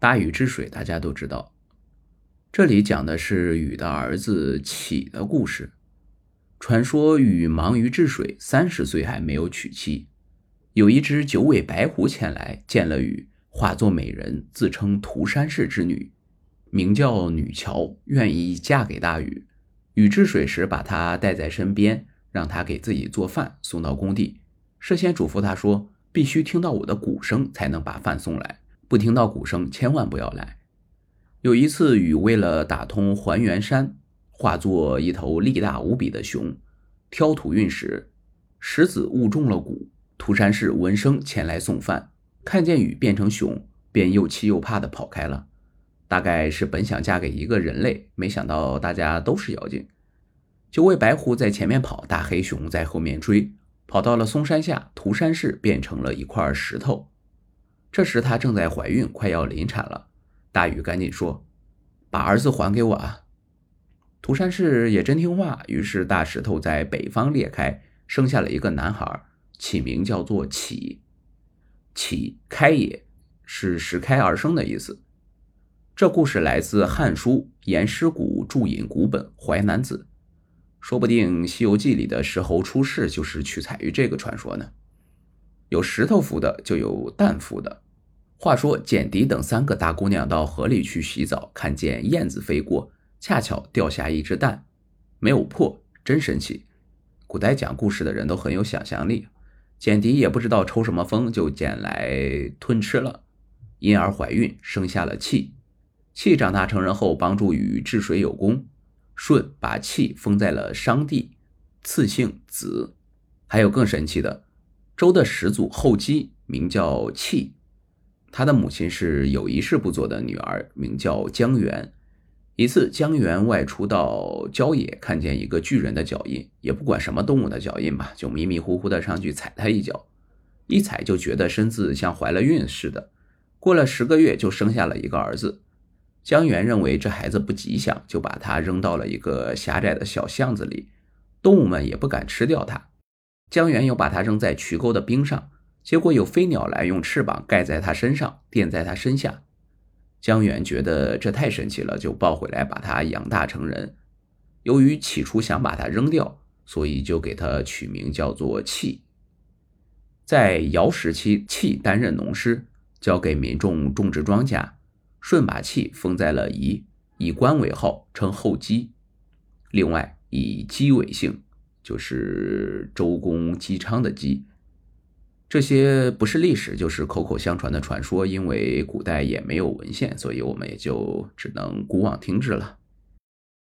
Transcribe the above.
大禹治水，大家都知道。这里讲的是禹的儿子启的故事。传说禹忙于治水，三十岁还没有娶妻。有一只九尾白狐前来见了禹，化作美人，自称涂山氏之女，名叫女乔，愿意嫁给大禹。禹治水时，把她带在身边，让她给自己做饭，送到工地。事先嘱咐她说，必须听到我的鼓声才能把饭送来，不听到鼓声，千万不要来。有一次，禹为了打通还原山，化作一头力大无比的熊，挑土运石，石子误中了鼓。涂山氏闻声前来送饭，看见禹变成熊，便又气又怕的跑开了。大概是本想嫁给一个人类，没想到大家都是妖精。九尾白狐在前面跑，大黑熊在后面追，跑到了嵩山下，涂山氏变成了一块石头。这时她正在怀孕，快要临产了。大禹赶紧说：“把儿子还给我啊！”涂山氏也真听话，于是大石头在北方裂开，生下了一个男孩，起名叫做启。启开也是石开而生的意思。这故事来自《汉书·颜师古注引古本《淮南子》，说不定《西游记》里的石猴出世就是取材于这个传说呢。有石头服的，就有蛋服的。话说，简狄等三个大姑娘到河里去洗澡，看见燕子飞过，恰巧掉下一只蛋，没有破，真神奇。古代讲故事的人都很有想象力，简狄也不知道抽什么风，就捡来吞吃了，因而怀孕，生下了契。契长大成人后，帮助禹治水有功，舜把契封在了商地，赐姓子。还有更神奇的，周的始祖后姬名叫契。他的母亲是有一事不做的女儿，名叫姜元。一次，姜元外出到郊野，看见一个巨人的脚印，也不管什么动物的脚印吧，就迷迷糊糊的上去踩他一脚，一踩就觉得身子像怀了孕似的。过了十个月，就生下了一个儿子。姜元认为这孩子不吉祥，就把他扔到了一个狭窄的小巷子里，动物们也不敢吃掉他。姜元又把他扔在渠沟的冰上。结果有飞鸟来，用翅膀盖在他身上，垫在他身下。姜远觉得这太神奇了，就抱回来把他养大成人。由于起初想把他扔掉，所以就给他取名叫做契。在尧时期，契担任农师，交给民众种植庄稼。舜把契封在了夷，以官为号，称后姬。另外以姬为姓，就是周公姬昌的姬。这些不是历史，就是口口相传的传说。因为古代也没有文献，所以我们也就只能古往听之了。